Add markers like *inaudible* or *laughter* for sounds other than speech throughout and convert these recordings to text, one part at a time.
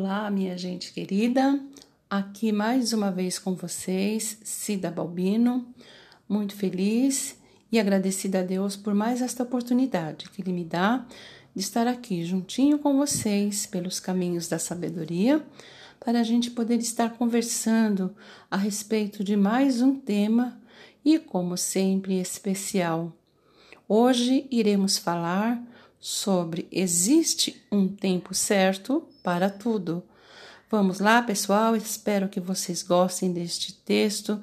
Olá, minha gente querida. Aqui mais uma vez com vocês, Cida Balbino. Muito feliz e agradecida a Deus por mais esta oportunidade que Ele me dá de estar aqui juntinho com vocês pelos caminhos da sabedoria, para a gente poder estar conversando a respeito de mais um tema e, como sempre, especial. Hoje iremos falar sobre existe um tempo certo para tudo. Vamos lá, pessoal, espero que vocês gostem deste texto,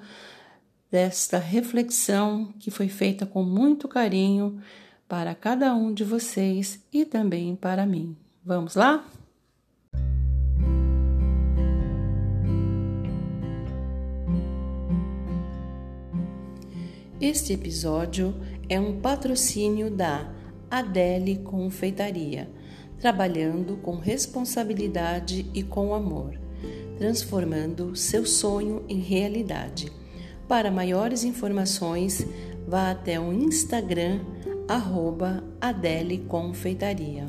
desta reflexão que foi feita com muito carinho para cada um de vocês e também para mim. Vamos lá? Este episódio é um patrocínio da Adele Confeitaria, trabalhando com responsabilidade e com amor, transformando seu sonho em realidade. Para maiores informações, vá até o Instagram arroba Adele Confeitaria.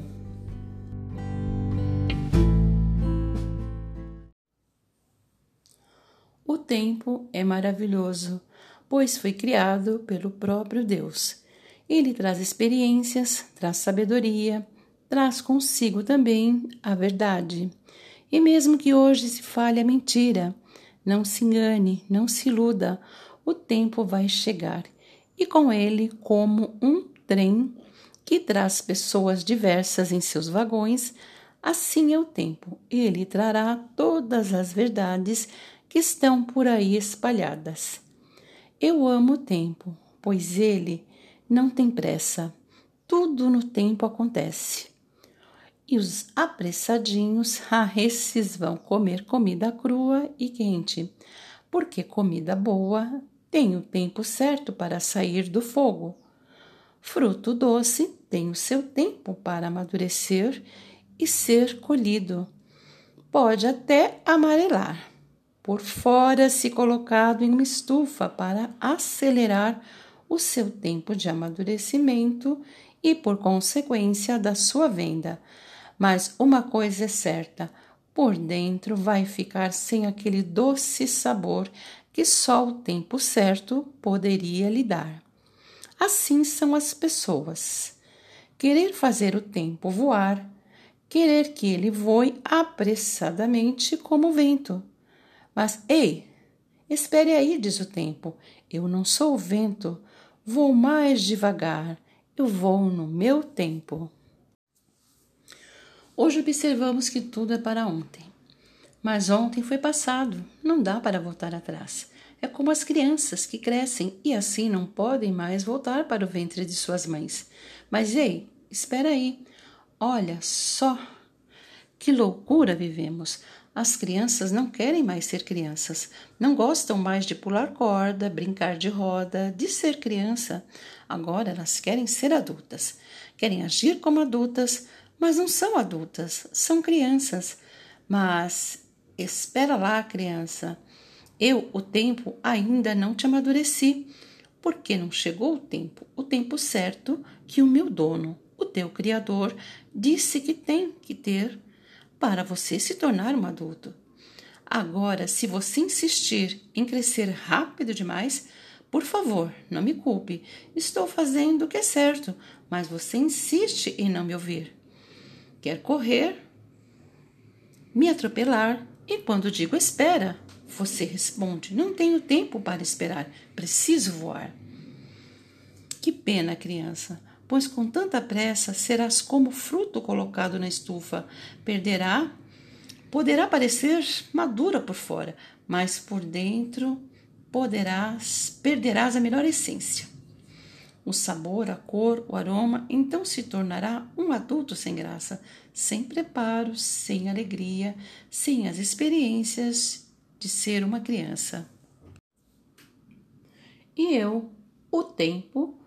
O tempo é maravilhoso, pois foi criado pelo próprio Deus ele traz experiências, traz sabedoria, traz consigo também a verdade. E mesmo que hoje se fale a mentira, não se engane, não se iluda, o tempo vai chegar. E com ele, como um trem que traz pessoas diversas em seus vagões, assim é o tempo. Ele trará todas as verdades que estão por aí espalhadas. Eu amo o tempo, pois ele não tem pressa, tudo no tempo acontece. E os apressadinhos, *laughs* ah, esses vão comer comida crua e quente, porque comida boa tem o tempo certo para sair do fogo. Fruto doce tem o seu tempo para amadurecer e ser colhido. Pode até amarelar, por fora se colocado em uma estufa para acelerar o seu tempo de amadurecimento e, por consequência, da sua venda. Mas uma coisa é certa: por dentro vai ficar sem aquele doce sabor que só o tempo certo poderia lhe dar. Assim são as pessoas. Querer fazer o tempo voar, querer que ele voe apressadamente como o vento. Mas, ei, espere aí, diz o tempo, eu não sou o vento, Vou mais devagar, eu vou no meu tempo. Hoje observamos que tudo é para ontem. Mas ontem foi passado, não dá para voltar atrás. É como as crianças que crescem e assim não podem mais voltar para o ventre de suas mães. Mas ei, espera aí. Olha só que loucura vivemos. As crianças não querem mais ser crianças, não gostam mais de pular corda, brincar de roda, de ser criança. Agora elas querem ser adultas, querem agir como adultas, mas não são adultas, são crianças. Mas espera lá, criança. Eu, o tempo, ainda não te amadureci, porque não chegou o tempo, o tempo certo que o meu dono, o teu Criador, disse que tem que ter para você se tornar um adulto. Agora, se você insistir em crescer rápido demais, por favor, não me culpe. Estou fazendo o que é certo, mas você insiste em não me ouvir. Quer correr, me atropelar, e quando digo espera, você responde: não tenho tempo para esperar, preciso voar. Que pena, criança pois com tanta pressa serás como fruto colocado na estufa. Perderá, poderá parecer madura por fora, mas por dentro poderás, perderás a melhor essência. O sabor, a cor, o aroma, então se tornará um adulto sem graça, sem preparo, sem alegria, sem as experiências de ser uma criança. E eu, o tempo,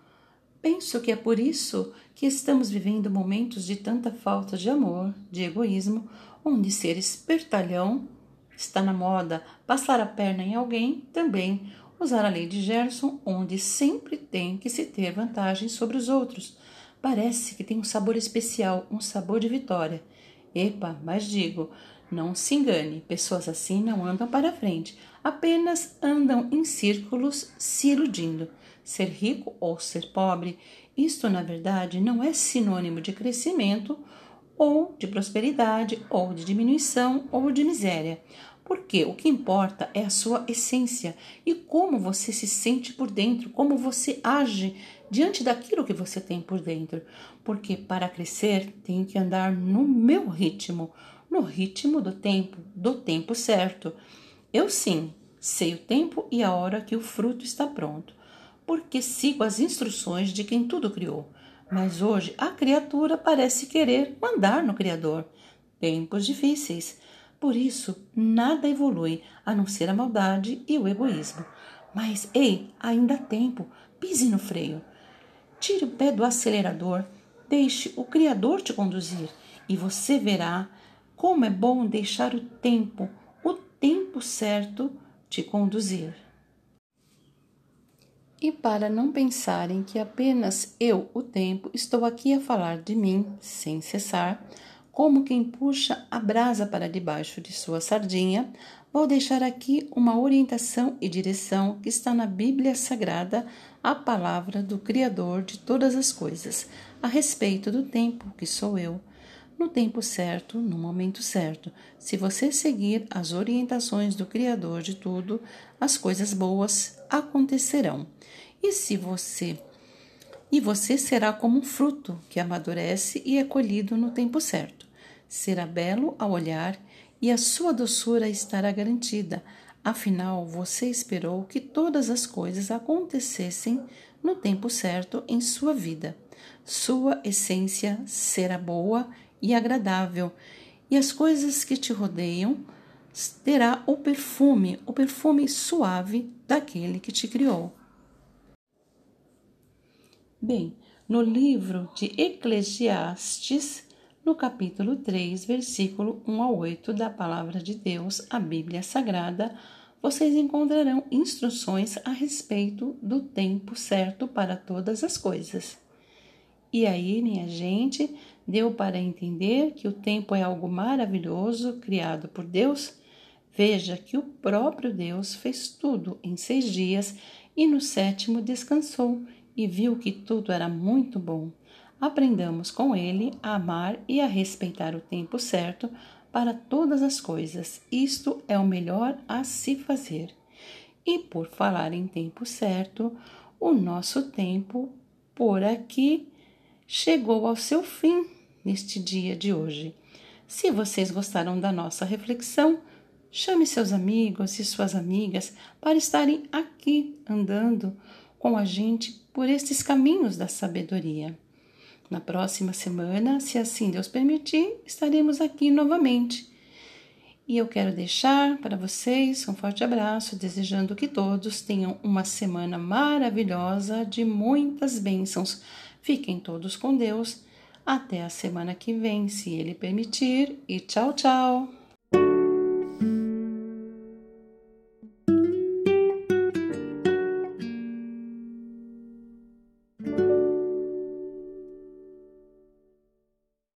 Penso que é por isso que estamos vivendo momentos de tanta falta de amor, de egoísmo, onde ser espertalhão está na moda, passar a perna em alguém também, usar a lei de Gerson, onde sempre tem que se ter vantagem sobre os outros. Parece que tem um sabor especial, um sabor de vitória. Epa, mas digo, Não se engane, pessoas assim não andam para frente, apenas andam em círculos se iludindo. Ser rico ou ser pobre, isto na verdade não é sinônimo de crescimento ou de prosperidade ou de diminuição ou de miséria. Porque o que importa é a sua essência e como você se sente por dentro, como você age diante daquilo que você tem por dentro. Porque para crescer tem que andar no meu ritmo, no ritmo do tempo, do tempo certo. Eu sim sei o tempo e a hora que o fruto está pronto, porque sigo as instruções de quem tudo criou. Mas hoje a criatura parece querer mandar no Criador. Tempos difíceis. Por isso, nada evolui a não ser a maldade e o egoísmo. Mas, ei, ainda há tempo. Pise no freio. Tire o pé do acelerador. Deixe o Criador te conduzir e você verá como é bom deixar o tempo, o tempo certo, te conduzir. E para não pensarem que apenas eu, o tempo, estou aqui a falar de mim sem cessar, como quem puxa a brasa para debaixo de sua sardinha, vou deixar aqui uma orientação e direção que está na Bíblia Sagrada, a palavra do Criador de todas as coisas, a respeito do tempo que sou eu no tempo certo, no momento certo. Se você seguir as orientações do Criador de tudo, as coisas boas acontecerão. E se você e você será como um fruto que amadurece e é colhido no tempo certo. Será belo ao olhar e a sua doçura estará garantida. Afinal, você esperou que todas as coisas acontecessem no tempo certo em sua vida. Sua essência será boa e agradável, e as coisas que te rodeiam terá o perfume, o perfume suave daquele que te criou. Bem, no livro de Eclesiastes, no capítulo 3, versículo 1 a 8 da Palavra de Deus, a Bíblia Sagrada, vocês encontrarão instruções a respeito do tempo certo para todas as coisas. E aí, minha gente, deu para entender que o tempo é algo maravilhoso criado por Deus? Veja que o próprio Deus fez tudo em seis dias e no sétimo descansou e viu que tudo era muito bom. Aprendamos com ele a amar e a respeitar o tempo certo para todas as coisas. Isto é o melhor a se fazer. E por falar em tempo certo, o nosso tempo por aqui chegou ao seu fim neste dia de hoje. Se vocês gostaram da nossa reflexão, chame seus amigos e suas amigas para estarem aqui andando com a gente por estes caminhos da sabedoria. Na próxima semana, se assim Deus permitir, estaremos aqui novamente. E eu quero deixar para vocês um forte abraço, desejando que todos tenham uma semana maravilhosa de muitas bênçãos. Fiquem todos com Deus até a semana que vem, se Ele permitir, e tchau, tchau!